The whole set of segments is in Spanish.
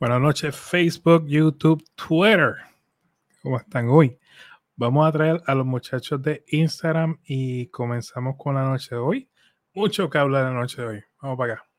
Buenas noches, Facebook, YouTube, Twitter. ¿Cómo están hoy? Vamos a traer a los muchachos de Instagram y comenzamos con la noche de hoy. Mucho que hablar la noche de hoy. Vamos para acá.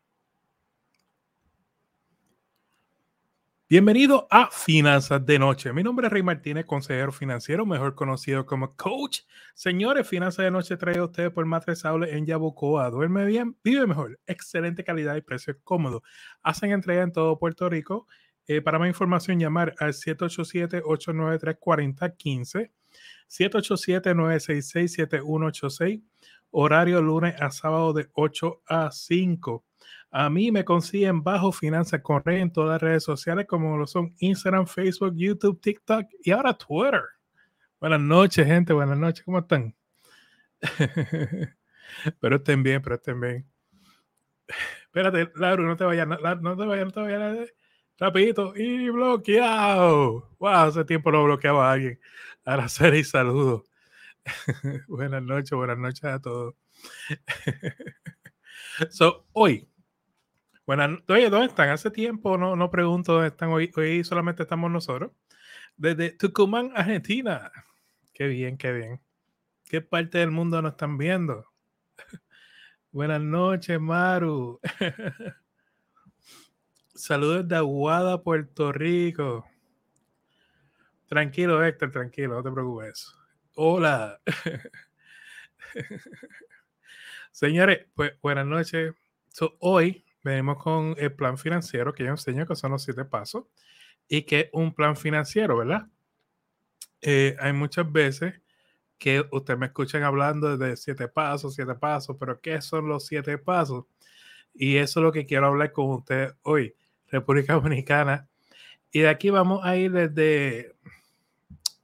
Bienvenido a Finanzas de Noche. Mi nombre es Rey Martínez, consejero financiero, mejor conocido como coach. Señores, Finanzas de Noche trae a ustedes por Matres en Yabucoa. Duerme bien, vive mejor, excelente calidad y precio cómodo. Hacen entrega en todo Puerto Rico. Eh, para más información, llamar al 787-893-4015, 787-966-7186, horario lunes a sábado de 8 a 5. A mí me consiguen bajo Finanzas con Rey en todas las redes sociales como lo son Instagram, Facebook, YouTube, TikTok y ahora Twitter. Buenas noches, gente. Buenas noches. ¿Cómo están? pero estén bien, pero estén bien. Espérate, Laura, no te vayas, no te vayas, no te vayas. Rapidito y bloqueado. Wow, hace tiempo no bloqueaba a alguien. Ser y saludo. buenas noches, buenas noches a todos. so, hoy bueno, oye, ¿dónde están? Hace tiempo no, no pregunto dónde están hoy. Hoy solamente estamos nosotros. Desde Tucumán, Argentina. Qué bien, qué bien. ¿Qué parte del mundo nos están viendo? Buenas noches, Maru. Saludos de Aguada, Puerto Rico. Tranquilo, Héctor, tranquilo, no te preocupes. Hola. Señores, pues buenas noches. hoy venimos con el plan financiero que yo enseño, que son los siete pasos, y que un plan financiero, ¿verdad? Eh, hay muchas veces que ustedes me escuchan hablando de siete pasos, siete pasos, pero ¿qué son los siete pasos? Y eso es lo que quiero hablar con ustedes hoy, República Dominicana. Y de aquí vamos a ir desde,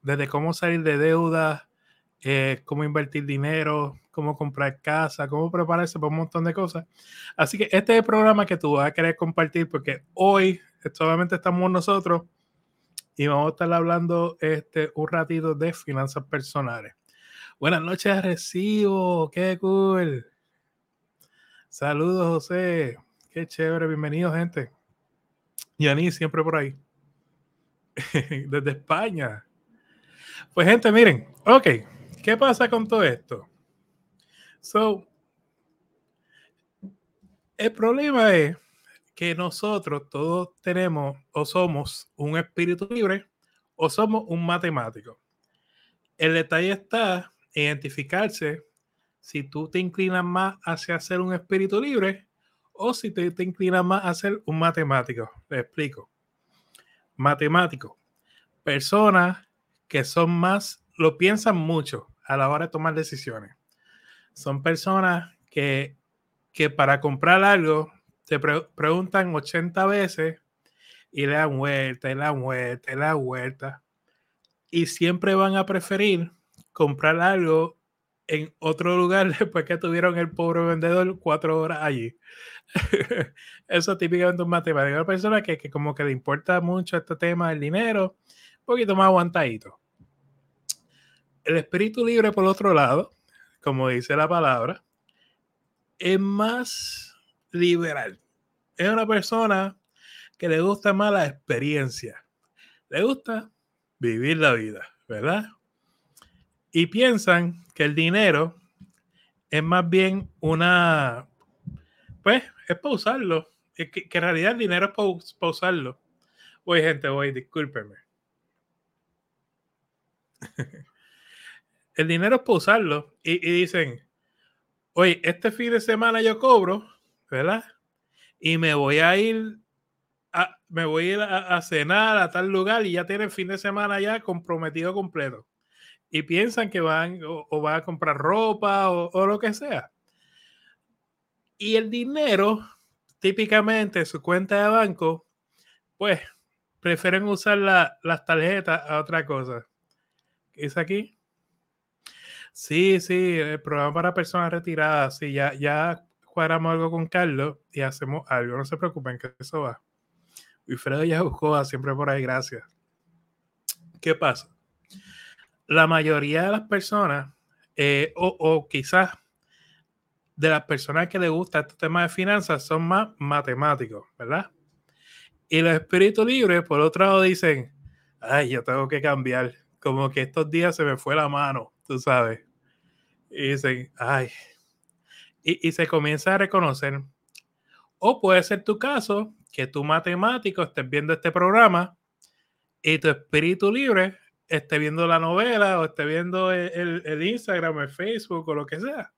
desde cómo salir de deuda, eh, cómo invertir dinero, cómo comprar casa, cómo prepararse para un montón de cosas. Así que este es el programa que tú vas a querer compartir porque hoy solamente estamos nosotros y vamos a estar hablando este, un ratito de finanzas personales. Buenas noches, Recibo, qué cool. Saludos, José. Qué chévere, bienvenido, gente. Yani, siempre por ahí. Desde España. Pues, gente, miren, ok, ¿qué pasa con todo esto? So, el problema es que nosotros todos tenemos o somos un espíritu libre o somos un matemático. El detalle está en identificarse si tú te inclinas más hacia ser un espíritu libre o si te, te inclinas más a ser un matemático. Le explico. Matemático. Personas que son más, lo piensan mucho a la hora de tomar decisiones son personas que, que para comprar algo te preguntan 80 veces y le dan vuelta, y le dan vuelta, y le dan vuelta. Y siempre van a preferir comprar algo en otro lugar después que tuvieron el pobre vendedor cuatro horas allí. Eso es típicamente un matemático. Una persona que, que, como que le importa mucho este tema del dinero, un poquito más aguantadito. El espíritu libre, por otro lado, como dice la palabra, es más liberal. Es una persona que le gusta más la experiencia. Le gusta vivir la vida, ¿verdad? Y piensan que el dinero es más bien una, pues, es para usarlo. Que, en realidad el dinero es para, para usarlo. Oye, gente, voy, discúlpeme. el dinero es para usarlo. Y, dicen, oye, este fin de semana yo cobro, ¿verdad? Y me voy a ir a, me voy a cenar a tal lugar y ya tienen fin de semana ya comprometido completo. Y piensan que van o, van a comprar ropa o, lo que sea. Y el dinero, típicamente su cuenta de banco, pues prefieren usar las tarjetas a otra cosa. ¿Qué es aquí? Sí, sí, el programa para personas retiradas. Sí, ya, ya cuadramos algo con Carlos y hacemos algo. No se preocupen, que eso va. Wilfredo ya buscó siempre por ahí, gracias. ¿Qué pasa? La mayoría de las personas, eh, o, o, quizás de las personas que les gusta este tema de finanzas, son más matemáticos, ¿verdad? Y los espíritus libres, por otro lado, dicen, ay, yo tengo que cambiar. Como que estos días se me fue la mano, tú sabes. Y dicen, ay. Y, y se comienza a reconocer. O puede ser tu caso, que tú matemático estés viendo este programa y tu espíritu libre esté viendo la novela o esté viendo el, el, Instagram, el Facebook o lo que sea.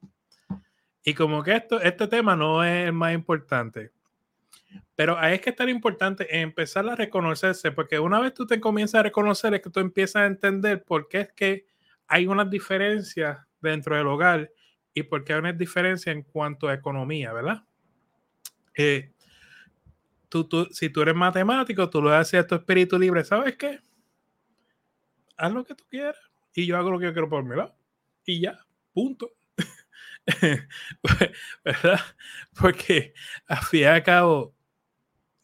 Y como que esto, este tema no es el más importante. Pero ahí es que es tan importante empezar a reconocerse, porque una vez tú te comienzas a reconocer es que tú empiezas a entender por qué es que hay unas diferencias dentro del hogar y por qué hay unas diferencias en cuanto a economía, ¿verdad? Eh, tú, tú, si tú eres matemático, tú lo haces a tu espíritu libre, ¿sabes qué? Haz lo que tú quieras y yo hago lo que yo quiero por mi lado. Y ya, punto. ¿Verdad? Porque al fin y al cabo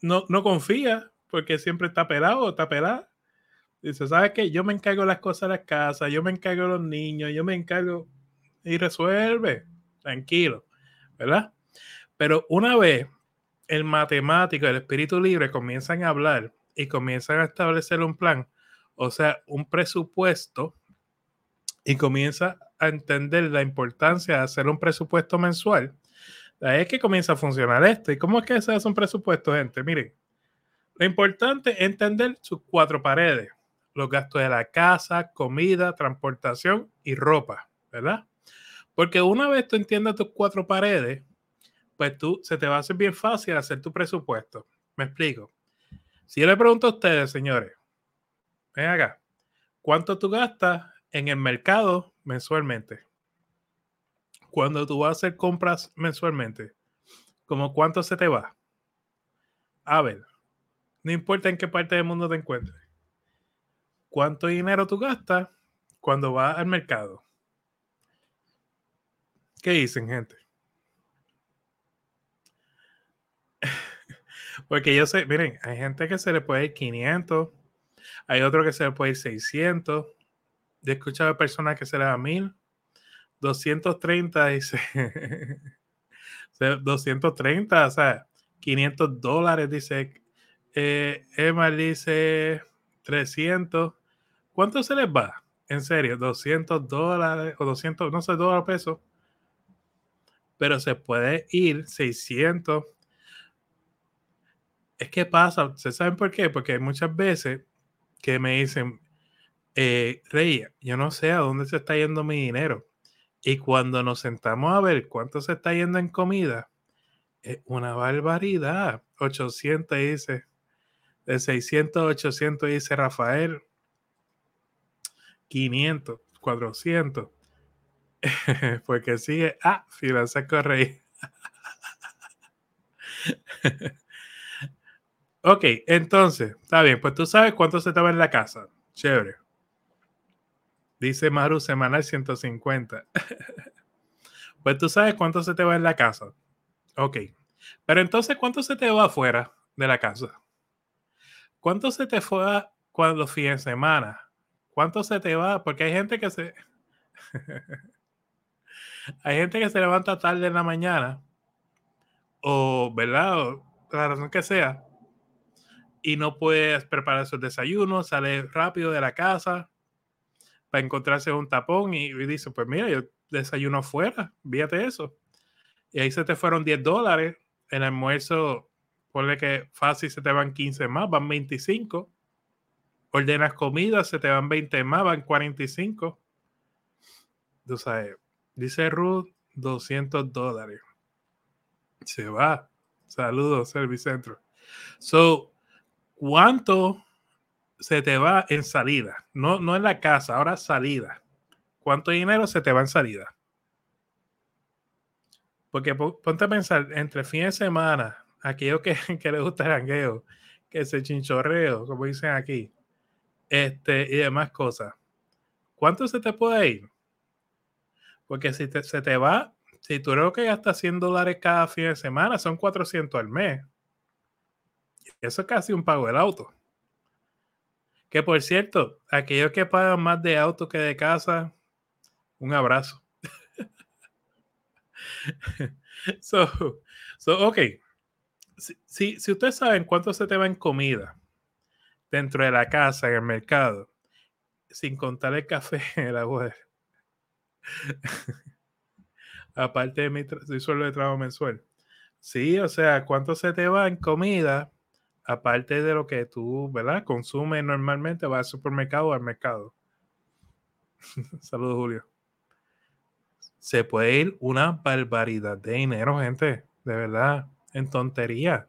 no, no confía porque siempre está pelado está pelada. Dice, ¿sabes qué? Yo me encargo las cosas de la casa, yo me encargo de los niños, yo me encargo y resuelve. Tranquilo, ¿verdad? Pero una vez el matemático, el espíritu libre comienzan a hablar y comienzan a establecer un plan, o sea, un presupuesto, y comienza a entender la importancia de hacer un presupuesto mensual, ahí es que comienza a funcionar esto. ¿Y cómo es que se hace un presupuesto, gente? Miren, lo importante es entender sus cuatro paredes, los gastos de la casa, comida, transportación y ropa, ¿verdad? Porque una vez tú entiendas tus cuatro paredes, pues tú se te va a hacer bien fácil hacer tu presupuesto. Me explico. Si yo le pregunto a ustedes, señores, ven acá, ¿cuánto tú gastas en el mercado mensualmente? Cuando tú vas a hacer compras mensualmente, ¿como cuánto se te va? A ver, no importa en qué parte del mundo te encuentres. ¿Cuánto dinero tú gastas cuando vas al mercado? ¿Qué dicen, gente? Porque yo sé, miren, hay gente que se le puede ir 500, hay otro que se le puede ir 600. Yo he escuchado personas que se le da 1000, 230 dice, 230, o sea, 500 dólares, dice, eh, Emma dice 300. ¿Cuánto se les va? En serio, 200 dólares o 200, no sé, dólares pesos. Pero se puede ir 600, es que pasa, ¿se saben por qué? Porque hay muchas veces que me dicen, eh, Rey, yo no sé a dónde se está yendo mi dinero. Y cuando nos sentamos a ver cuánto se está yendo en comida, es una barbaridad. 800 dice, de 600 a 800 dice Rafael, 500, 400. Porque sigue, ah, finanzas corre. Ok, entonces, está bien, pues tú sabes cuánto se va en la casa. Chévere. Dice Maru semanal 150. pues tú sabes cuánto se te va en la casa. Ok. Pero entonces, ¿cuánto se te va afuera de la casa? ¿Cuánto se te fue cuando fines de semana? ¿Cuánto se te va? Porque hay gente que se. hay gente que se levanta tarde en la mañana. O, ¿verdad? O la razón que sea y no puedes preparar su desayuno, sale rápido de la casa para encontrarse un tapón y, dice, pues mira, yo desayuno afuera, fíjate eso. Y ahí se te fueron 10 dólares, el almuerzo, ponle que fácil se te van 15 más, van 25. Ordenas comida, se te van 20 más, van 45. Tú sabes, dice Ruth, 200 dólares. Se va. Saludos, Servicentro. So, ¿cuánto se te va en salida? No, no en la casa, ahora salida. ¿Cuánto dinero se te va en salida? Porque ponte a pensar, entre fin de semana, aquello que, que le gusta el jangueo, que se chinchorreo, como dicen aquí, este, y demás cosas. ¿Cuánto se te puede ir? Porque si se te va, si tú creo que gastas 100 dólares cada fin de semana, son 400 al mes. Eso es casi un pago del auto. Que por cierto, aquellos que pagan más de auto que de casa, un abrazo. so, so, ok. si, si, ustedes saben cuánto se te va en comida dentro de la casa, en el mercado, sin contar el café, el agua. Aparte de mi sueldo de trabajo mensual. Sí, o sea, cuánto se te va en comida, aparte de lo que tú, ¿verdad? Consumes normalmente, vas al supermercado o al mercado. Saludos, Julio. Se puede ir una barbaridad de dinero, gente, de verdad, en tontería.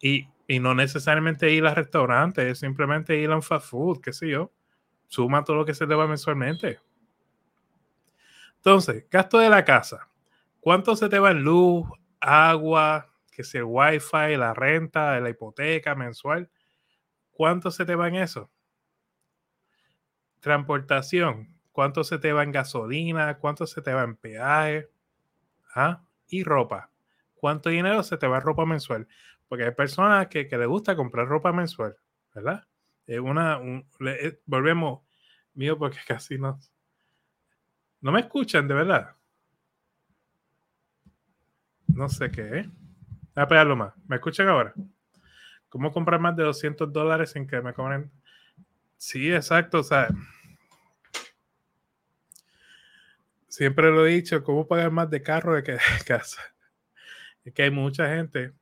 Y, y no necesariamente ir a restaurantes, simplemente ir a un fast food, qué sé yo. Suma todo lo que se te va mensualmente. Entonces, gasto de la casa. ¿Cuánto se te va en luz, agua, que si el wifi, la renta, la hipoteca mensual? ¿Cuánto se te va en eso? Transportación. ¿Cuánto se te va en gasolina? ¿Cuánto se te va en peaje? ¿Ah? Y ropa. ¿Cuánto dinero se te va en ropa mensual? Porque hay personas que, que les gusta comprar ropa mensual, ¿verdad? Es una, volvemos, mío, porque casi no, no me escuchan, de verdad. No sé qué, ¿eh? Voy a pegarlo más. ¿Me escuchan ahora? ¿Cómo comprar más de 200 dólares sin que me cobren? Sí, exacto. O sea, siempre lo he dicho, ¿cómo pagar más de carro de que de casa? Es que hay mucha gente,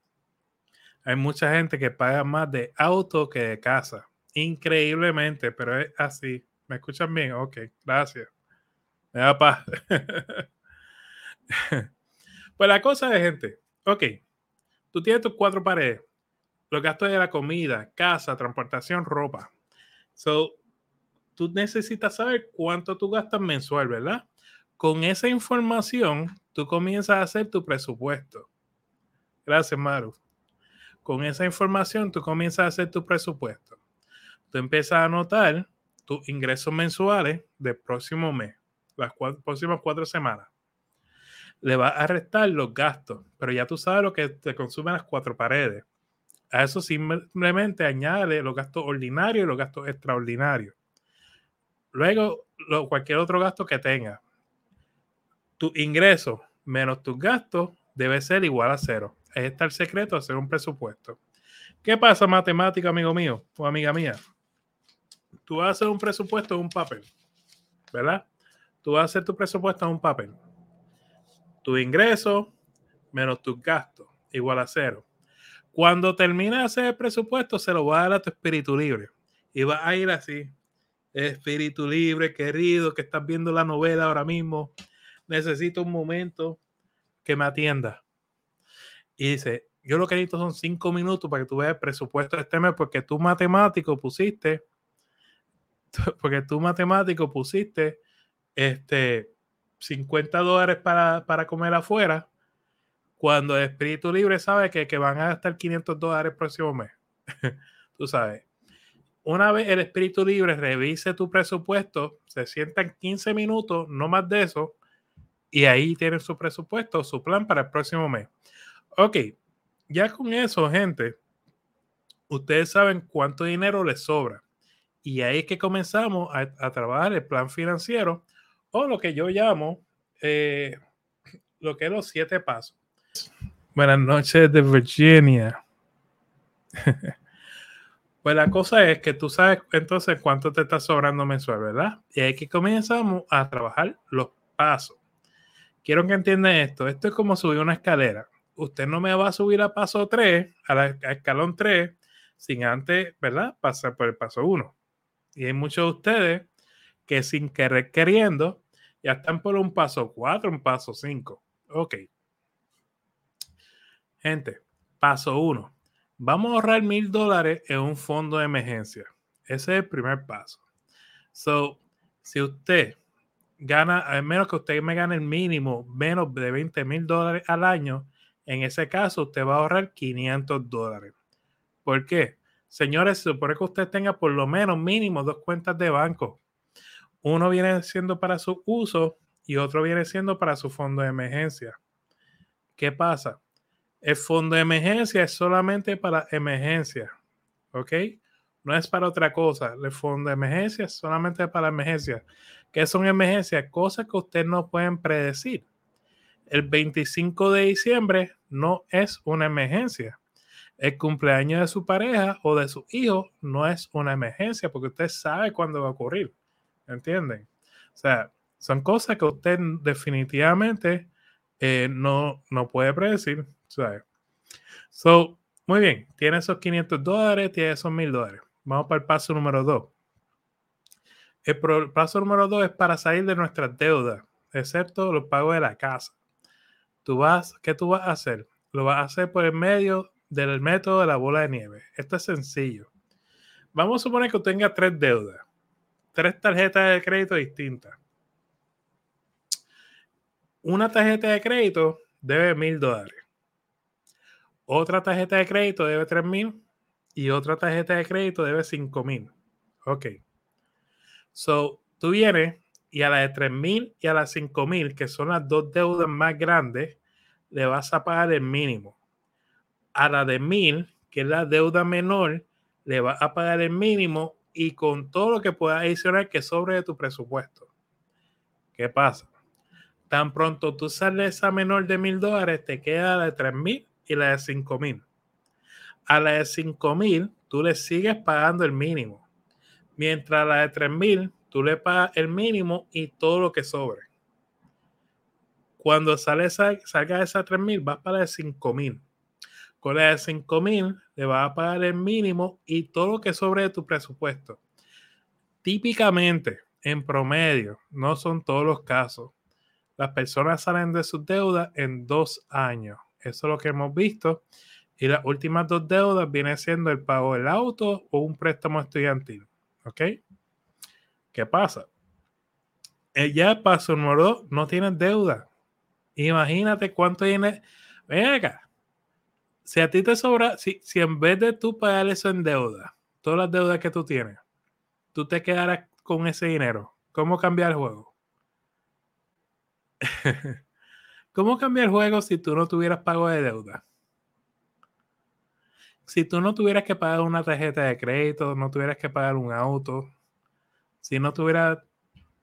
hay mucha gente que paga más de auto que de casa. Increíblemente, pero es así. ¿Me escuchan bien? Ok, gracias. Me da paz. pues la cosa es, gente, ok, tú tienes tus cuatro paredes, los gastos de la comida, casa, transportación, ropa. So, tú necesitas saber cuánto tú gastas mensual, ¿verdad? Con esa información, tú comienzas a hacer tu presupuesto. Gracias, Maru. Con esa información, tú comienzas a hacer tu presupuesto. Tú empiezas a anotar tus ingresos mensuales del próximo mes las próximas cuatro semanas. Le va a restar los gastos, pero ya tú sabes lo que te consumen las cuatro paredes. A eso simplemente añade los gastos ordinarios y los gastos extraordinarios. Luego, cualquier otro gasto que tenga. Tu ingreso menos tus gastos debe ser igual a cero. Está el secreto hacer un presupuesto. ¿Qué pasa, matemática, amigo mío o amiga mía? Tú vas a hacer un presupuesto en un papel, ¿verdad? tú vas a hacer tu presupuesto en un papel. Tu ingreso menos tus gastos, igual a cero. Cuando termines de hacer el presupuesto, se lo va a dar a tu espíritu libre. Y va a ir así. Espíritu libre, querido, que estás viendo la novela ahora mismo. Necesito un momento que me atienda. Y dice, yo lo que necesito son cinco minutos para que tú veas el presupuesto de este mes, porque tú matemático pusiste, porque tú matemático pusiste este, 50 dólares para, para comer afuera, cuando el espíritu libre sabe que, que van a gastar 500 dólares el próximo mes. Tú sabes. Una vez el espíritu libre revise tu presupuesto, se sientan 15 minutos, no más de eso, y ahí tienen su presupuesto, su plan para el próximo mes. Ok, ya con eso, gente, ustedes saben cuánto dinero les sobra. Y ahí es que comenzamos a, trabajar el plan financiero o lo que yo llamo eh, lo que es los siete pasos. Buenas noches de Virginia. pues la cosa es que tú sabes entonces cuánto te está sobrando mensual, ¿verdad? Y ahí que comenzamos a trabajar los pasos. Quiero que entiendan esto. Esto es como subir una escalera. Usted no me va a subir a paso 3, a la escalón 3, sin antes, ¿verdad? Pasar por el paso 1. Y hay muchos de ustedes que sin querer queriendo ya están por un paso 4, un paso 5. Ok. Gente, paso 1. Vamos a ahorrar mil dólares en un fondo de emergencia. Ese es el primer paso. So, si usted gana, al menos que usted me gane el mínimo menos de 20 mil dólares al año, en ese caso usted va a ahorrar 500 dólares. ¿Por qué? Señores, se supone que usted tenga por lo menos mínimo dos cuentas de banco uno viene siendo para su uso y otro viene siendo para su fondo de emergencia. ¿Qué pasa? El fondo de emergencia es solamente para emergencia, ¿ok? No es para otra cosa. El fondo de emergencia es solamente para emergencia. ¿Qué son emergencias? Cosas que ustedes no pueden predecir. El 25 de diciembre no es una emergencia. El cumpleaños de su pareja o de su hijo no es una emergencia porque usted sabe cuándo va a ocurrir. ¿Entienden? O sea, son cosas que usted definitivamente eh, no, no puede predecir. ¿sabes? So, muy bien, tiene esos 500 dólares, tiene esos 1000 dólares. Vamos para el paso número 2. El paso número 2 es para salir de nuestras deudas, excepto los pagos de la casa. Tú vas, ¿Qué tú vas a hacer? Lo vas a hacer por el medio del método de la bola de nieve. Esto es sencillo. Vamos a suponer que tenga tres deudas, tres tarjetas de crédito distintas. Una tarjeta de crédito debe mil dólares. Otra tarjeta de crédito debe tres mil y otra tarjeta de crédito debe cinco mil. Ok. So, tú vienes y a la de tres mil y a cinco mil, que son las dos deudas más grandes, le vas a pagar el mínimo a la de mil, que es la deuda menor, le vas a pagar el mínimo y con todo lo que pueda adicionar que sobre de tu presupuesto. ¿Qué pasa? Tan pronto tú sales esa menor de mil dólares, te queda la de tres mil y la de cinco mil. A la de cinco mil, tú le sigues pagando el mínimo. Mientras la de tres mil, tú le pagas el mínimo y todo lo que sobre. Cuando sale esa, salga esa tres mil, vas para cinco mil con la de 5 mil le vas a pagar el mínimo y todo lo que sobre de tu presupuesto. Típicamente, en promedio, no son todos los casos, las personas salen de sus deudas en dos años. Eso es lo que hemos visto. Y las últimas dos deudas vienen siendo el pago del auto o un préstamo estudiantil. ¿Ok? ¿Qué pasa? Ya paso número dos, no tienes deuda. Imagínate cuánto tiene. Ven acá si a ti te sobra, si, si en vez de tú pagar eso en deuda, todas las deudas que tú tienes, tú te quedaras con ese dinero, ¿cómo cambiar el juego? ¿Cómo cambiar el juego si tú no tuvieras pago de deuda? Si tú no tuvieras que pagar una tarjeta de crédito, no tuvieras que pagar un auto, si no tuvieras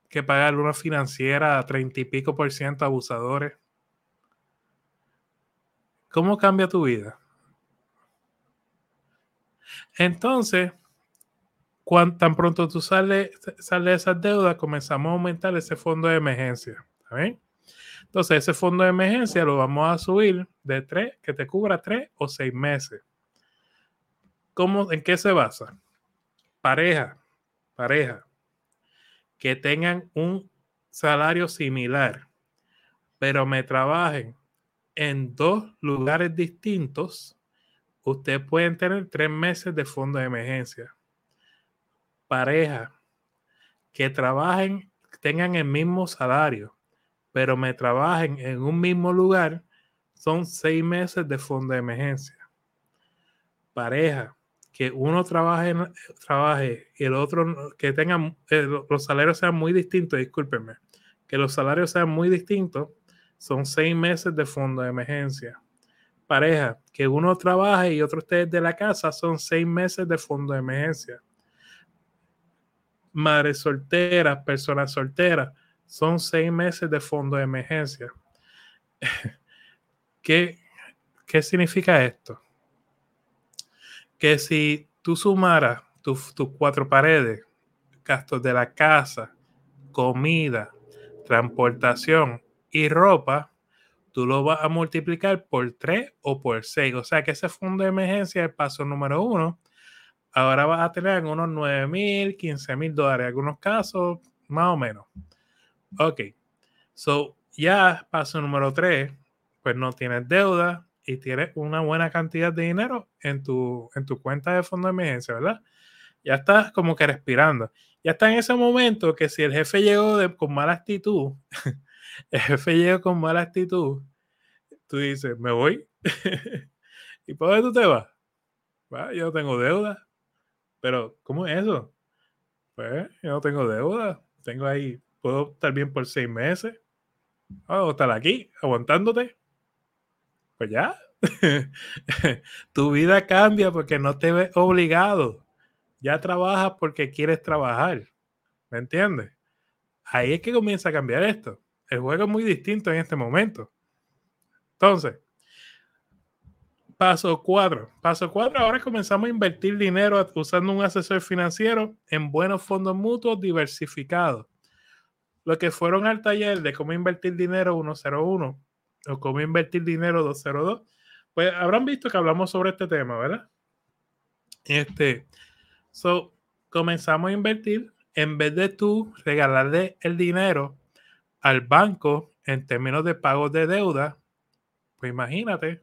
que pagar una financiera a treinta y pico por ciento abusadores, ¿Cómo cambia tu vida? Entonces, cuando tan pronto tú sales sale de esas deudas, comenzamos a aumentar ese fondo de emergencia. Entonces, ese fondo de emergencia lo vamos a subir de tres, que te cubra tres o seis meses. ¿Cómo, ¿En qué se basa? Pareja, pareja, que tengan un salario similar, pero me trabajen en dos lugares distintos, ustedes pueden tener tres meses de fondo de emergencia. Pareja que trabajen, tengan el mismo salario, pero me trabajen en un mismo lugar, son seis meses de fondo de emergencia. Pareja que uno trabaje, trabaje y el otro que tengan eh, los salarios sean muy distintos, discúlpenme, que los salarios sean muy distintos son seis meses de fondo de emergencia. Pareja, que uno trabaje y otro esté de la casa, son seis meses de fondo de emergencia. Madres solteras, personas solteras, son seis meses de fondo de emergencia. ¿Qué, ¿Qué significa esto? Que si tú sumaras tus cuatro paredes, gastos de la casa, comida, transportación, y ropa, tú lo vas a multiplicar por 3 o por 6. O sea que ese fondo de emergencia, el paso número uno, ahora vas a tener unos 9 mil, 15 mil dólares, en algunos casos, más o menos. Ok, so ya paso número 3, pues no tienes deuda y tienes una buena cantidad de dinero en tu, en tu cuenta de fondo de emergencia, ¿verdad? Ya estás como que respirando. Ya está en ese momento que si el jefe llegó con mala actitud, el jefe llega con mala actitud, tú dices, me voy. ¿Y por dónde tú te vas? yo no tengo deuda. Pero, ¿cómo es eso? Pues yo no tengo deuda. Tengo ahí, puedo estar bien por seis meses. Ah, o estar aquí, aguantándote. Pues ya. tu vida cambia porque no te ves obligado. Ya trabajas porque quieres trabajar. ¿Me entiendes? Ahí es que comienza a cambiar esto. El juego es muy distinto en este momento. Entonces, paso cuatro. Paso cuatro, ahora comenzamos a invertir dinero usando un asesor financiero en buenos fondos mutuos diversificados. Los que fueron al taller de cómo invertir dinero 101 o cómo invertir dinero 202, pues habrán visto que hablamos sobre este tema, ¿verdad? Este, so, comenzamos a invertir en vez de tú regalarle el dinero al banco en términos de pagos de deuda, pues imagínate,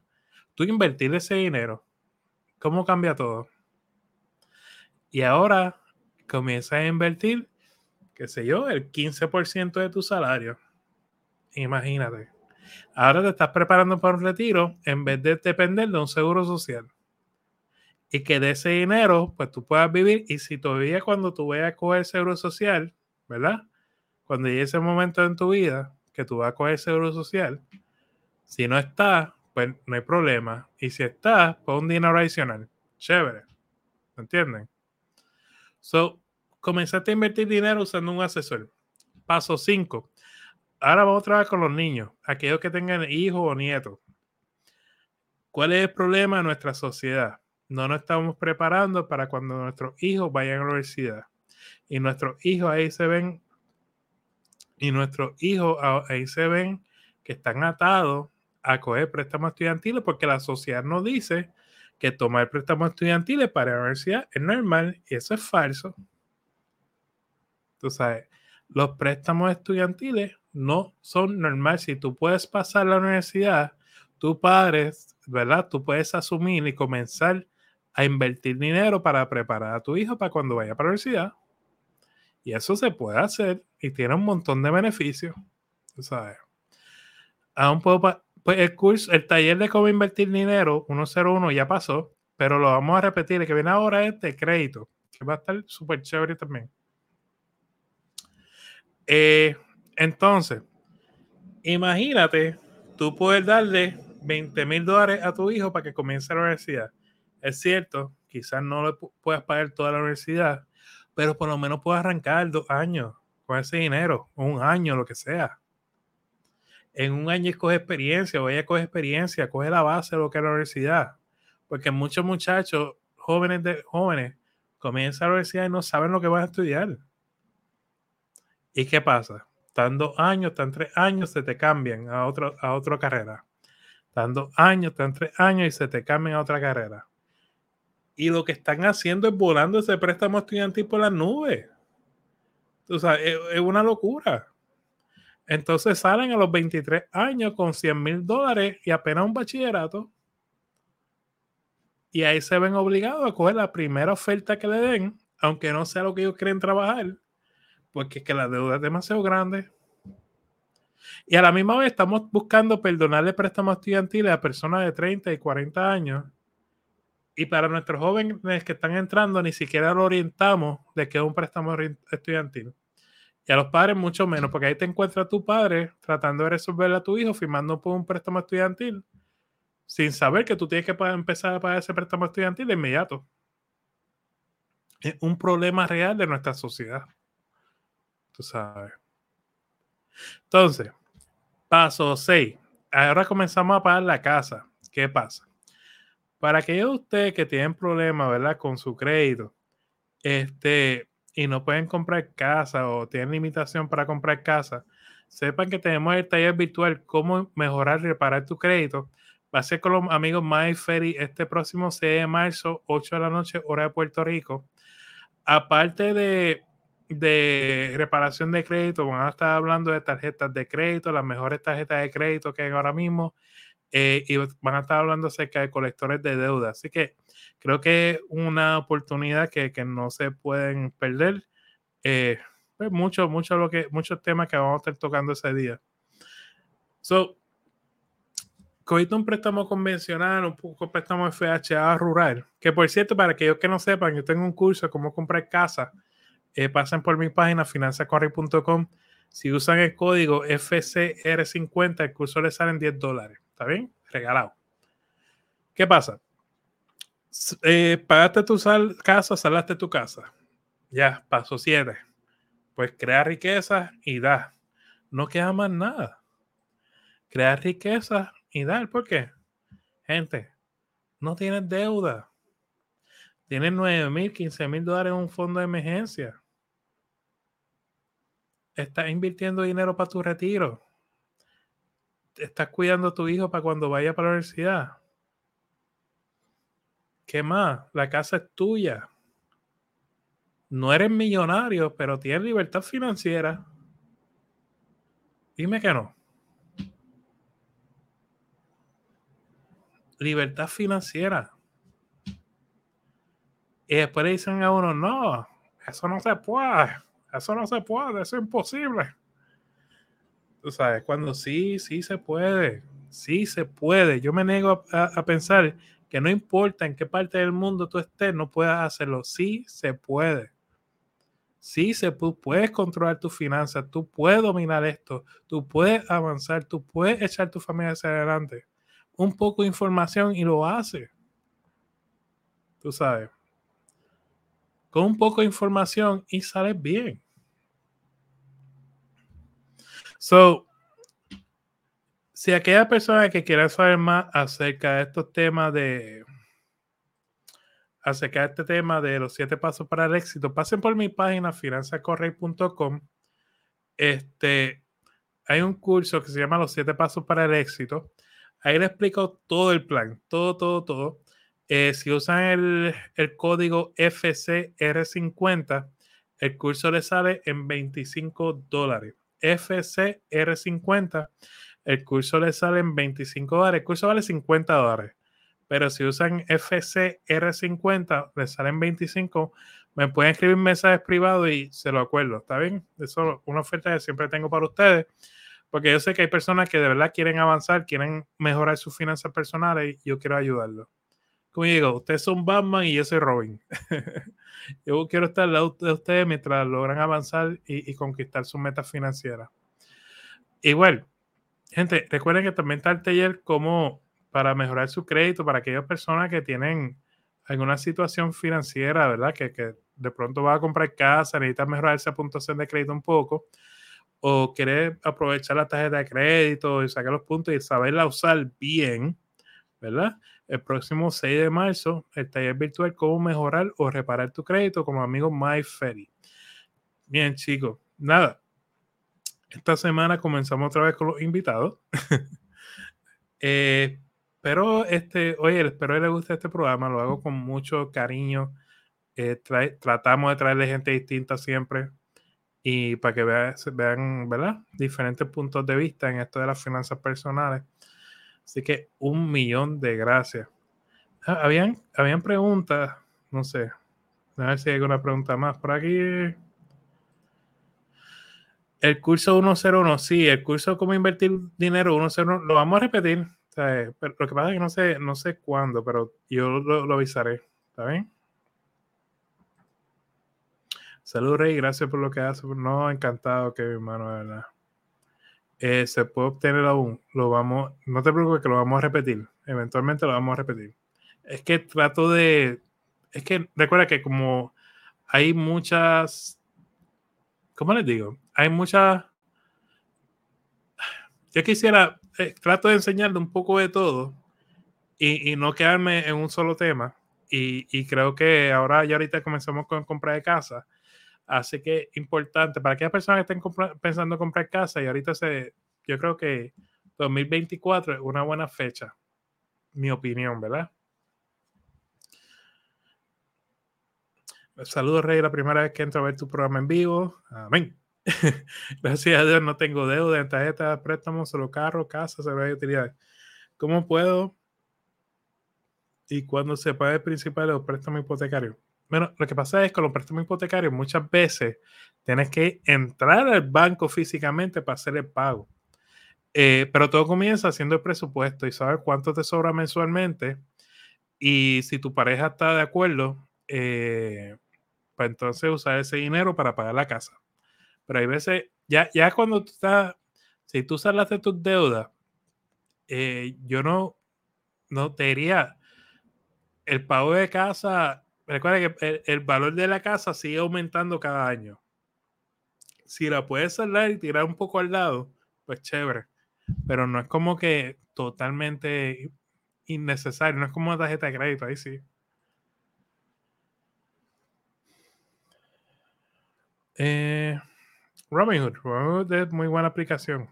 tú invertir ese dinero, ¿cómo cambia todo? Y ahora comienza a invertir, qué sé yo, el 15% de tu salario. Imagínate. Ahora te estás preparando para un retiro en vez de depender de un seguro social. Y que de ese dinero, pues tú puedas vivir. Y si todavía cuando tú vayas a coger seguro social, ¿verdad? Cuando llegue ese momento en tu vida que tú vas a coger seguro social, si no está, pues no hay problema. Y si está, pues un dinero adicional. Chévere. ¿Me entienden? So, comenzaste a invertir dinero usando un asesor. Paso 5 ahora vamos a trabajar con los niños, aquellos que tengan hijos o nietos. ¿Cuál es el problema de nuestra sociedad? No nos estamos preparando para cuando nuestros hijos vayan a la universidad. Y nuestros hijos ahí se ven, y nuestros hijos ahí se ven que están atados a coger préstamos estudiantiles porque la sociedad nos dice que tomar préstamos estudiantiles para la universidad es normal y eso es falso. Tú sabes, los préstamos estudiantiles no son normales. Si tú puedes pasar la universidad, tu padre, ¿verdad? Tú puedes asumir y comenzar a invertir dinero para preparar a tu hijo para cuando vaya para la universidad. Y eso se puede hacer y tiene un montón de beneficios. ¿Sabes? Aún puedo pues el curso, el taller de cómo invertir dinero 101 ya pasó, pero lo vamos a repetir. El que viene ahora es de crédito, que va a estar súper chévere también. Eh, entonces, imagínate, tú puedes darle 20 mil dólares a tu hijo para que comience la universidad. Es cierto, quizás no le puedas pagar toda la universidad, pero por lo menos puedes arrancar dos años con ese dinero, un año, lo que sea. En un año coge experiencia, vaya a coger experiencia, coge la base de lo que es la universidad. Porque muchos muchachos, jóvenes de jóvenes, comienzan la universidad y no saben lo que van a estudiar. ¿Y qué pasa? Están dos años, están tres años, se te cambian a, otro, a otra carrera. Están dos años, están tres años y se te cambian a otra carrera. Y lo que están haciendo es volando ese préstamo estudiantil por las nubes. O sea, es, una locura. Entonces salen a los 23 años con 100 mil dólares y apenas un bachillerato. Y ahí se ven obligados a coger la primera oferta que le den, aunque no sea lo que ellos quieren trabajar porque es que la deuda es demasiado grande. Y a la misma vez estamos buscando perdonarle préstamos estudiantiles a personas de 30 y 40 años. Y para nuestros jóvenes que están entrando, ni siquiera lo orientamos de que es un préstamo estudiantil. Y a los padres mucho menos, porque ahí te encuentra tu padre tratando de resolverle a tu hijo firmando por un préstamo estudiantil sin saber que tú tienes que empezar a pagar ese préstamo estudiantil de inmediato. Es un problema real de nuestra sociedad sabes. Entonces, paso 6. Ahora comenzamos a pagar la casa. ¿Qué pasa? Para aquellos de ustedes que tienen problemas, ¿verdad? Con su crédito, este, y no pueden comprar casa o tienen limitación para comprar casa, sepan que tenemos el taller virtual cómo mejorar y reparar tu crédito. Va a ser con los amigos My Ferry este próximo 6 de marzo, 8 de la noche, hora de Puerto Rico. Aparte de de reparación de crédito, van a estar hablando de tarjetas de crédito, las mejores tarjetas de crédito que hay ahora mismo, eh, y van a estar hablando acerca de colectores de deuda. Así que creo que es una oportunidad que, no se pueden perder. Eh, pues lo que, muchos temas que vamos a estar tocando ese día. So, cogiste un préstamo convencional, un, préstamo FHA rural, que por cierto, para aquellos que no sepan, yo tengo un curso de cómo comprar casa eh, pasen por mi página financiacorri.com. Si usan el código FCR50, el curso les salen 10 dólares. ¿Está bien? Regalado. ¿Qué pasa? Eh, pagaste tu casa, salaste tu casa. Ya, paso 7. Pues crea riqueza y da. No queda más nada. Crea riqueza y dar. ¿Por qué? Gente, no tienes deuda. Tienes 9 mil, 15 mil dólares en un fondo de emergencia. Estás invirtiendo dinero para tu retiro. Estás cuidando a tu hijo para cuando vaya para la universidad. ¿Qué más? La casa es tuya. No eres millonario, pero tienes libertad financiera. Dime que no. Libertad financiera. Y después le dicen a uno, no, eso no se puede, eso no se puede, eso es imposible. Tú sabes, cuando sí, sí se puede, sí se puede. Yo me niego a, pensar que no importa en qué parte del mundo tú estés, no puedas hacerlo. Sí se puede. Sí se puedes controlar tus finanzas, tú puedes dominar esto, tú puedes avanzar, tú puedes echar tu familia hacia adelante. Un poco de información y lo hace. Tú sabes con un poco de información y sales bien. So, si aquella persona que quiera saber más acerca de estos temas de acerca de este tema de los siete pasos para el éxito, pasen por mi página finanzacorrey.com. Este, hay un curso que se llama Los siete pasos para el éxito. Ahí le explico todo el plan, todo, todo, todo. Eh, si usan el, el, código FCR50, el curso le sale en 25 dólares. FCR50, el curso le sale en 25 dólares. El curso vale 50 dólares. Pero si usan FCR50, le salen 25. Me pueden escribir mensajes privados y se lo acuerdo. ¿Está bien? Eso es una oferta que siempre tengo para ustedes. Porque yo sé que hay personas que de verdad quieren avanzar, quieren mejorar sus finanzas personales y yo quiero ayudarlos como digo, ustedes son Batman y yo soy Robin. yo quiero estar al lado de ustedes mientras logran avanzar y, conquistar sus metas financieras. Igual, gente, recuerden que también está el taller como para mejorar su crédito para aquellas personas que tienen alguna situación financiera, ¿verdad? Que, que de pronto va a comprar casa, necesita mejorar esa puntuación de crédito un poco, o quiere aprovechar la tarjeta de crédito y sacar los puntos y saberla usar bien, ¿verdad? El próximo 6 de marzo, el taller virtual Cómo mejorar o reparar tu crédito como amigo MyFerry. Bien, chicos, nada. Esta semana comenzamos otra vez con los invitados. eh, pero este, oye, espero que les guste este programa, lo hago con mucho cariño. Eh, tratamos de traerle gente distinta siempre y para que vean, vean, ¿verdad? Diferentes puntos de vista en esto de las finanzas personales. Así que un millón de gracias. Ah, habían, habían preguntas, no sé. A ver si hay alguna pregunta más por aquí. El curso 101, sí, el curso cómo invertir dinero 101, lo vamos a repetir. Pero lo que pasa es que no sé, no sé cuándo, pero yo lo, avisaré. ¿Está bien? Salud, Rey, gracias por lo que hace. No, encantado, que hermano, de verdad. Eh, se puede obtener aún. Lo vamos, no te preocupes que lo vamos a repetir. Eventualmente lo vamos a repetir. Es que trato de, es que recuerda que como hay muchas, ¿cómo les digo? Hay muchas, yo quisiera, eh, trato de enseñarle un poco de todo y, y, no quedarme en un solo tema. Y, y creo que ahora ya ahorita comenzamos con compra de casa Así que importante para aquellas personas que estén pensando en comprar casa y ahorita se, yo creo que 2024 es una buena fecha, mi opinión, ¿verdad? Saludos, Rey, la primera vez que entro a ver tu programa en vivo. Amén. Gracias a Dios no tengo deuda en tarjeta de préstamo, solo carro, casa, servicio de utilidades. ¿Cómo puedo? ¿Y cuándo se paga el principal o préstamo hipotecario? Bueno, lo que pasa es que con los préstamos hipotecarios muchas veces tienes que entrar al banco físicamente para hacer el pago. Eh, pero todo comienza haciendo el presupuesto y saber cuánto te sobra mensualmente. Y si tu pareja está de acuerdo, eh, pues entonces usar ese dinero para pagar la casa. Pero hay veces, ya, ya cuando tú estás, si tú salaste tus deudas, eh, yo no, no te diría, el pago de casa recuerda que el, valor de la casa sigue aumentando cada año. Si la puedes saldar y tirar un poco al lado, pues chévere. pero no es como que totalmente innecesario, no es como una tarjeta de crédito, ahí sí. Eh, Robinhood, Robinhood es muy buena aplicación.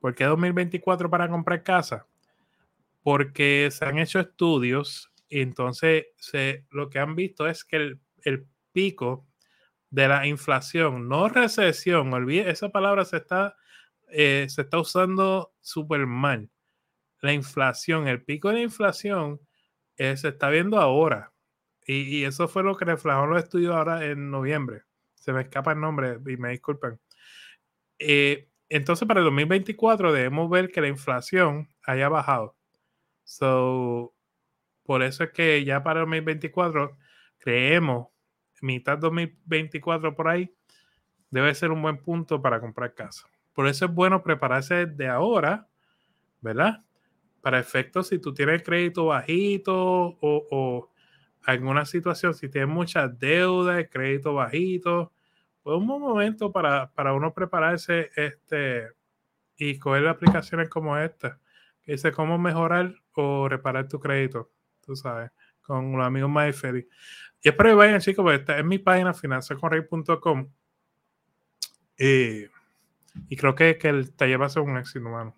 ¿Por qué 2024 para comprar casa? Porque se han hecho estudios entonces se, lo que han visto es que el, el pico de la inflación, no recesión, olvide, esa palabra se está, eh, se está usando súper mal. La inflación, el pico de la inflación eh, se está viendo ahora. Y, eso fue lo que reflejó los estudios ahora en noviembre. Se me escapa el nombre y me disculpen. Eh, entonces, para el 2024 debemos ver que la inflación haya bajado. So, por eso es que ya para el 2024 creemos mitad 2024 por ahí, debe ser un buen punto para comprar casa. Por eso es bueno prepararse de ahora, ¿verdad? Para efectos si tú tienes crédito bajito o, o alguna situación, si tienes mucha deuda, crédito bajito, pues un buen momento para, para uno prepararse este, y coger aplicaciones como esta, que dice cómo mejorar o reparar tu crédito, tú sabes, con los amigos MyFerry. Y espero que vayan, chicos, porque está en mi página finanzaconrey.com. y creo que, que, el taller va a ser un éxito, mano.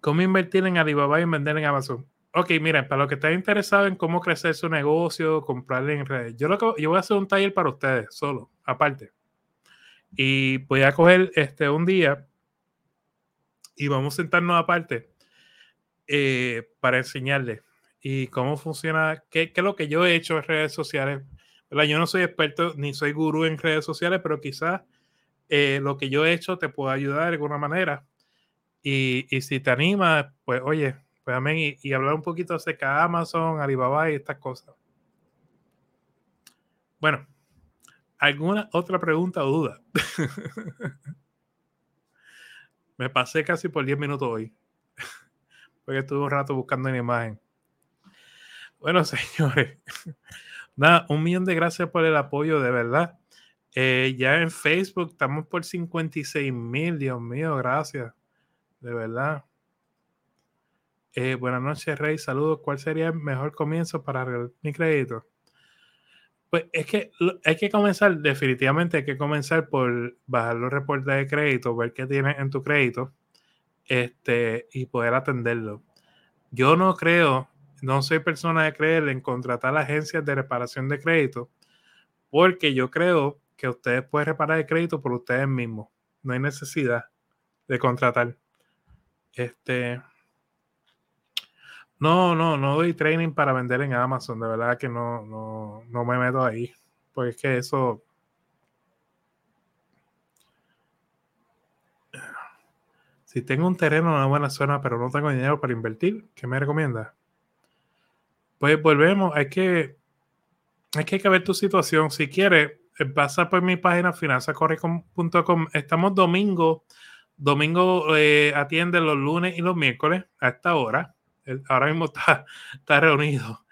¿Cómo invertir en Alibaba y vender en Amazon? Ok, miren, para los que estén interesados en cómo crecer su negocio, comprarle en redes, yo, lo que, yo voy a hacer un taller para ustedes, solo, aparte. Y voy a coger este un día y vamos a sentarnos aparte eh, para enseñarles y cómo funciona, qué, qué, es lo que yo he hecho en redes sociales. Yo no soy experto ni soy gurú en redes sociales, pero quizás eh, lo que yo he hecho te pueda ayudar de alguna manera. Y, y si te anima, pues oye, pues amén, y, y, hablar un poquito acerca de Amazon, Alibaba y estas cosas. Bueno, ¿alguna otra pregunta o duda? Me pasé casi por 10 minutos hoy, porque estuve un rato buscando una imagen. Bueno, señores, nada, un millón de gracias por el apoyo, de verdad. Eh, ya en Facebook estamos por 56 mil, Dios mío, gracias, de verdad. Eh, buenas noches, Rey, saludos. ¿Cuál sería el mejor comienzo para mi crédito? Pues es que hay que comenzar, definitivamente hay que comenzar por bajar los reportes de crédito, ver qué tienes en tu crédito este, y poder atenderlo. Yo no creo no soy persona de creer en contratar agencias de reparación de crédito, porque yo creo que ustedes pueden reparar el crédito por ustedes mismos. No hay necesidad de contratar. Este. No, no, no doy training para vender en Amazon. De verdad que no, no, no me meto ahí. Porque es que eso. Si tengo un terreno en una buena zona, pero no tengo dinero para invertir, ¿qué me recomienda? Pues volvemos, hay que, hay que ver tu situación. Si quieres, eh, pasa por mi página finanzacorrecom.com. Estamos domingo. Domingo eh, atiende los lunes y los miércoles a esta hora. ahora mismo está, está reunido.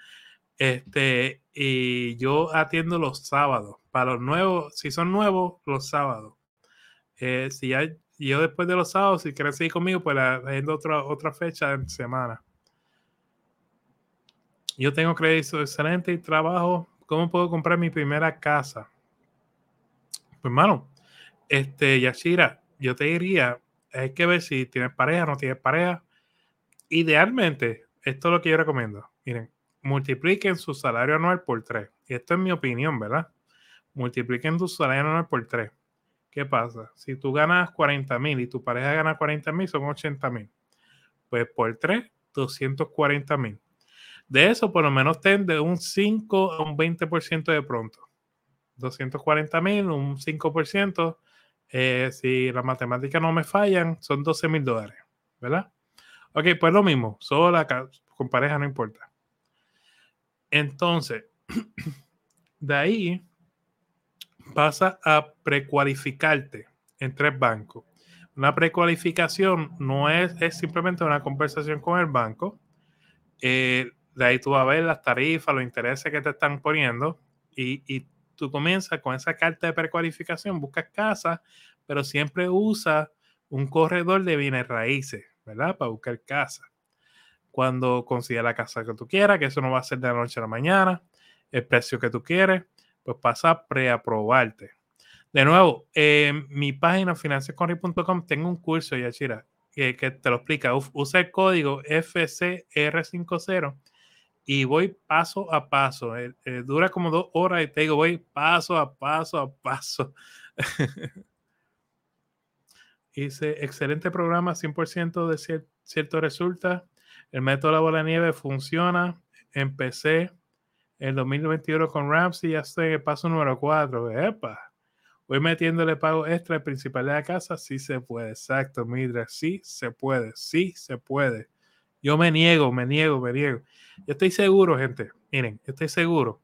Este, y yo atiendo los sábados. Para los nuevos, si son nuevos, los sábados. Eh, si ya, yo después de los sábados, si quieres seguir conmigo, pues haciendo otra, otra fecha en semana yo tengo crédito excelente y trabajo. ¿Cómo puedo comprar mi primera casa? Pues, hermano, este, Yashira, yo te diría, hay que ver si tienes pareja o no tienes pareja. Idealmente, esto es lo que yo recomiendo. Miren, multipliquen su salario anual por tres. Y esto es mi opinión, ¿verdad? Multipliquen tu salario anual por tres. ¿Qué pasa? Si tú ganas 40 mil y tu pareja gana 40 mil, son 80 mil. Pues por tres, 240 mil. De eso, por lo menos ten de un 5 a un 20% de pronto. 240 mil, un 5%. Eh, si las matemáticas no me fallan, son 12 mil dólares, ¿verdad? Ok, pues lo mismo, sola, con pareja, no importa. Entonces, de ahí pasa a precualificarte en tres bancos. Una precualificación no es, es simplemente una conversación con el banco. Eh, de ahí tú vas a ver las tarifas, los intereses que te están poniendo y, y tú comienzas con esa carta de precualificación, buscas casa pero siempre usa un corredor de bienes raíces, ¿verdad? Para buscar casa. Cuando consiga la casa que tú quieras, que eso no va a ser de la noche a la mañana, el precio que tú quieres, pues pasa a preaprobarte. De nuevo, en mi página financiasconri.com tengo un curso, Yachira, que, que te lo explica. Usa el código FCR50 y voy paso a paso. Eh, eh, dura como dos horas y te digo, voy paso a paso a paso. Dice, excelente programa, 100% de cierto resulta. El método de la bola de nieve funciona. Empecé el 2021 con Ramsey, ya estoy en el paso número 4. Epa. Voy metiéndole pago extra al principal de la casa. Sí se puede. Exacto, Midra. Sí se puede. Sí se puede. Yo me niego, me niego, me niego. Yo estoy seguro, gente. Miren, estoy seguro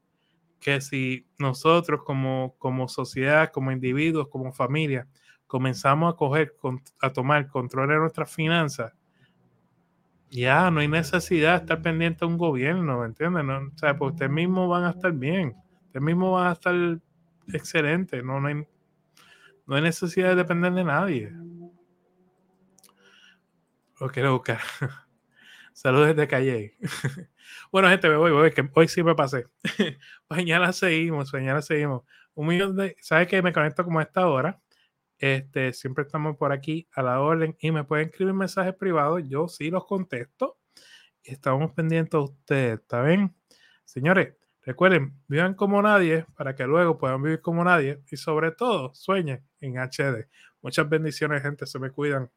que si nosotros como, como sociedad, como individuos, como familia, comenzamos a coger, a tomar control de nuestras finanzas, ya no hay necesidad de estar pendiente a un gobierno, ¿me entiendes? No, o sea, pues ustedes mismos van a estar bien, ustedes mismos van a estar excelentes, no, no, hay, no hay necesidad de depender de nadie. Lo quiero buscar. Saludos desde Calle. bueno, gente, me voy, voy, que hoy sí me pasé. mañana seguimos, mañana seguimos. Un millón de. ¿Sabes que me conecto como a esta hora? Este, siempre estamos por aquí a la orden y me pueden escribir mensajes privados. Yo sí los contesto. Estamos pendientes a ustedes, ¿está bien? Señores, recuerden, vivan como nadie para que luego puedan vivir como nadie y sobre todo sueñen en HD. Muchas bendiciones, gente. Se me cuidan.